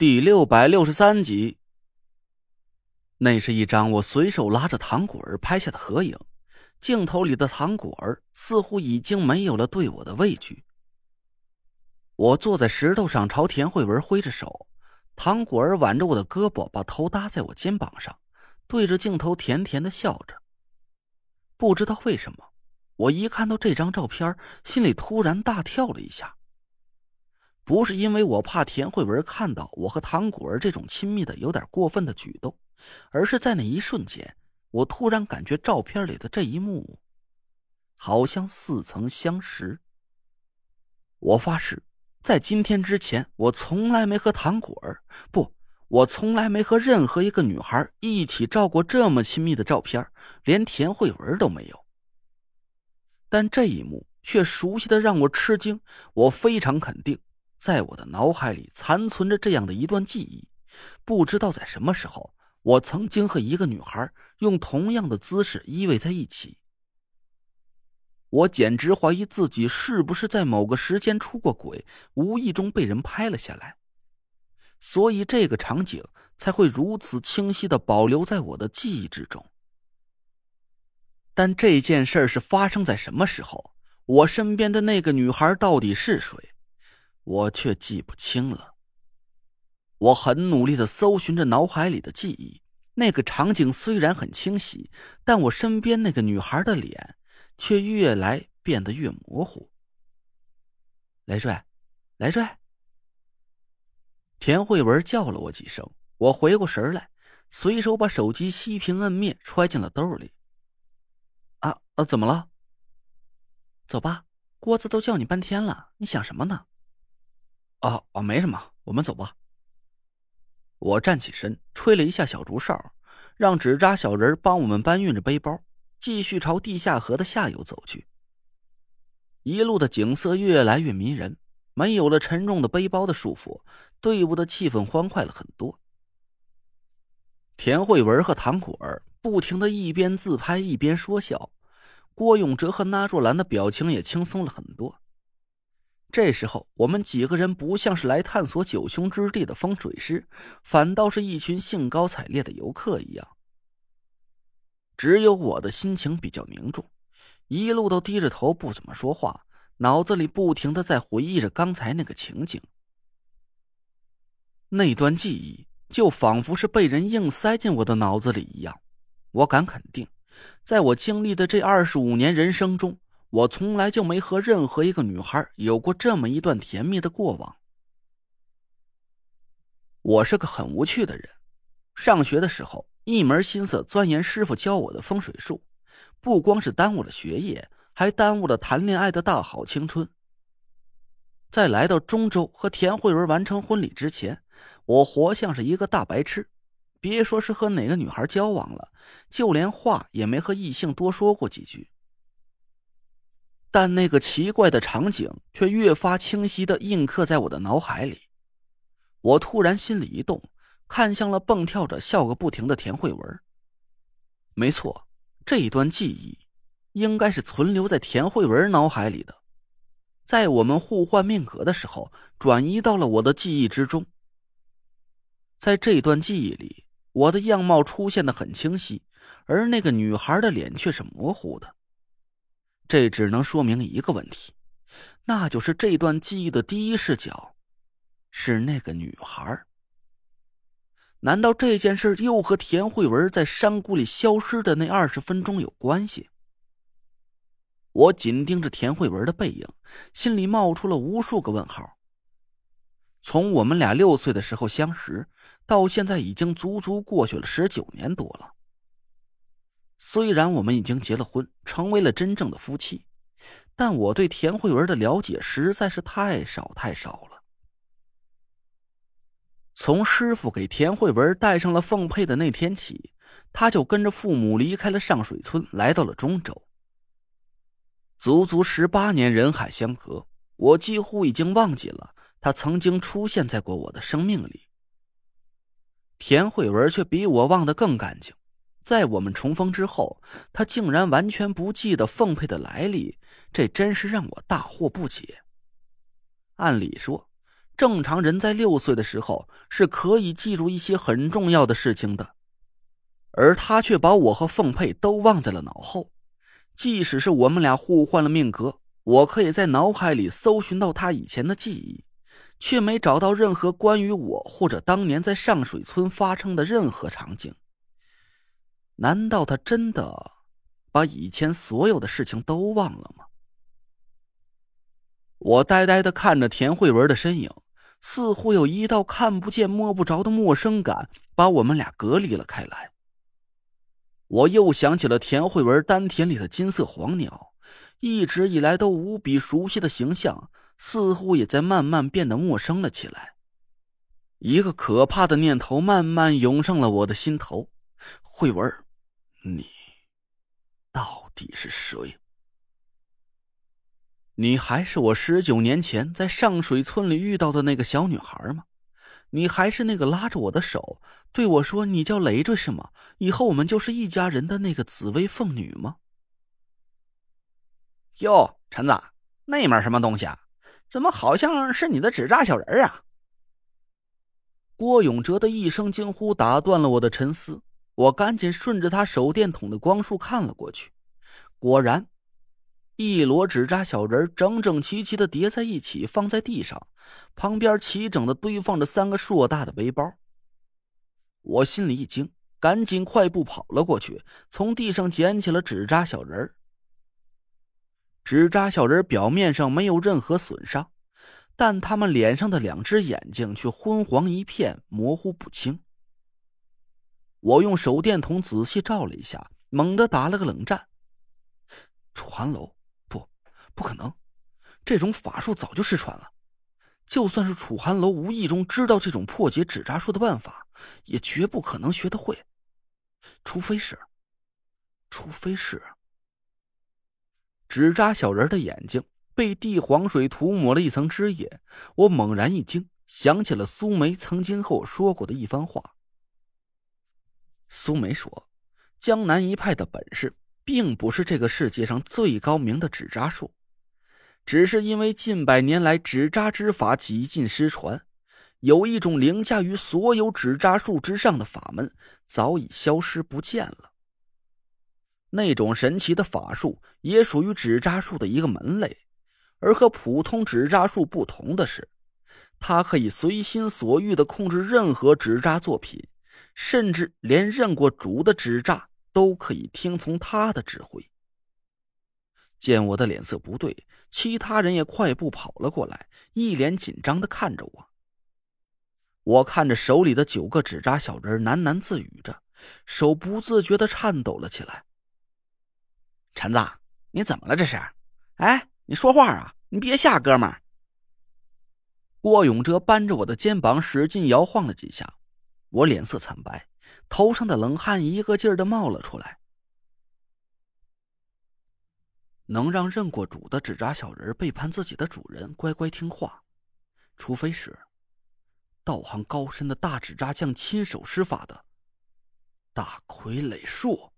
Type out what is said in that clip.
第六百六十三集。那是一张我随手拉着糖果儿拍下的合影，镜头里的糖果儿似乎已经没有了对我的畏惧。我坐在石头上，朝田慧文挥着手，糖果儿挽着我的胳膊，把头搭在我肩膀上，对着镜头甜甜的笑着。不知道为什么，我一看到这张照片，心里突然大跳了一下。不是因为我怕田慧文看到我和唐果儿这种亲密的有点过分的举动，而是在那一瞬间，我突然感觉照片里的这一幕，好像似曾相识。我发誓，在今天之前，我从来没和唐果儿，不，我从来没和任何一个女孩一起照过这么亲密的照片，连田慧文都没有。但这一幕却熟悉的让我吃惊，我非常肯定。在我的脑海里残存着这样的一段记忆，不知道在什么时候，我曾经和一个女孩用同样的姿势依偎在一起。我简直怀疑自己是不是在某个时间出过轨，无意中被人拍了下来，所以这个场景才会如此清晰的保留在我的记忆之中。但这件事是发生在什么时候？我身边的那个女孩到底是谁？我却记不清了。我很努力的搜寻着脑海里的记忆，那个场景虽然很清晰，但我身边那个女孩的脸却越来变得越模糊。来帅，来帅。田慧文叫了我几声，我回过神来，随手把手机熄屏摁灭，揣进了兜里。啊啊，怎么了？走吧，郭子都叫你半天了，你想什么呢？啊啊，没什么，我们走吧。我站起身，吹了一下小竹哨，让纸扎小人帮我们搬运着背包，继续朝地下河的下游走去。一路的景色越来越迷人，没有了沉重的背包的束缚，队伍的气氛欢快了很多。田慧文和唐果儿不停的一边自拍一边说笑，郭永哲和那若兰的表情也轻松了很多。这时候，我们几个人不像是来探索九凶之地的风水师，反倒是一群兴高采烈的游客一样。只有我的心情比较凝重，一路都低着头不怎么说话，脑子里不停的在回忆着刚才那个情景。那段记忆就仿佛是被人硬塞进我的脑子里一样。我敢肯定，在我经历的这二十五年人生中。我从来就没和任何一个女孩有过这么一段甜蜜的过往。我是个很无趣的人，上学的时候一门心思钻研师傅教我的风水术，不光是耽误了学业，还耽误了谈恋爱的大好青春。在来到中州和田慧文完成婚礼之前，我活像是一个大白痴，别说是和哪个女孩交往了，就连话也没和异性多说过几句。但那个奇怪的场景却越发清晰的印刻在我的脑海里。我突然心里一动，看向了蹦跳着、笑个不停的田慧文。没错，这一段记忆应该是存留在田慧文脑海里的，在我们互换命格的时候，转移到了我的记忆之中。在这段记忆里，我的样貌出现的很清晰，而那个女孩的脸却是模糊的。这只能说明一个问题，那就是这段记忆的第一视角是那个女孩。难道这件事又和田慧文在山谷里消失的那二十分钟有关系？我紧盯着田慧文的背影，心里冒出了无数个问号。从我们俩六岁的时候相识，到现在已经足足过去了十九年多了。虽然我们已经结了婚，成为了真正的夫妻，但我对田慧文的了解实在是太少太少了。从师傅给田慧文戴上了凤佩的那天起，他就跟着父母离开了上水村，来到了中州。足足十八年人海相隔，我几乎已经忘记了他曾经出现在过我的生命里。田慧文却比我忘得更干净。在我们重逢之后，他竟然完全不记得凤佩的来历，这真是让我大惑不解。按理说，正常人在六岁的时候是可以记住一些很重要的事情的，而他却把我和凤佩都忘在了脑后。即使是我们俩互换了命格，我可以在脑海里搜寻到他以前的记忆，却没找到任何关于我或者当年在上水村发生的任何场景。难道他真的把以前所有的事情都忘了吗？我呆呆的看着田慧文的身影，似乎有一道看不见摸不着的陌生感把我们俩隔离了开来。我又想起了田慧文丹田里的金色黄鸟，一直以来都无比熟悉的形象，似乎也在慢慢变得陌生了起来。一个可怕的念头慢慢涌上了我的心头：慧文，你到底是谁？你还是我十九年前在上水村里遇到的那个小女孩吗？你还是那个拉着我的手对我说“你叫累赘是吗？以后我们就是一家人”的那个紫薇凤女吗？哟，陈子，那面什么东西啊？怎么好像是你的纸扎小人啊？郭永哲的一声惊呼打断了我的沉思，我赶紧顺着他手电筒的光束看了过去，果然。一摞纸扎小人整整齐齐的叠在一起，放在地上，旁边齐整的堆放着三个硕大的背包。我心里一惊，赶紧快步跑了过去，从地上捡起了纸扎小人纸扎小人表面上没有任何损伤，但他们脸上的两只眼睛却昏黄一片，模糊不清。我用手电筒仔细照了一下，猛地打了个冷战。楚寒楼。不不可能，这种法术早就失传了。就算是楚寒楼无意中知道这种破解纸扎术的办法，也绝不可能学得会。除非是，除非是纸扎小人的眼睛被地黄水涂抹了一层汁液。我猛然一惊，想起了苏梅曾经和我说过的一番话。苏梅说，江南一派的本事，并不是这个世界上最高明的纸扎术。只是因为近百年来纸扎之法几近失传，有一种凌驾于所有纸扎术之上的法门早已消失不见了。那种神奇的法术也属于纸扎术的一个门类，而和普通纸扎术不同的是，它可以随心所欲的控制任何纸扎作品，甚至连认过主的纸扎都可以听从他的指挥。见我的脸色不对，其他人也快步跑了过来，一脸紧张的看着我。我看着手里的九个纸扎小人，喃喃自语着，手不自觉的颤抖了起来。陈子，你怎么了？这是？哎，你说话啊！你别吓哥们儿。郭永哲扳着我的肩膀，使劲摇晃了几下，我脸色惨白，头上的冷汗一个劲儿的冒了出来。能让认过主的纸扎小人背叛自己的主人，乖乖听话，除非是道行高深的大纸扎匠亲手施法的大傀儡术。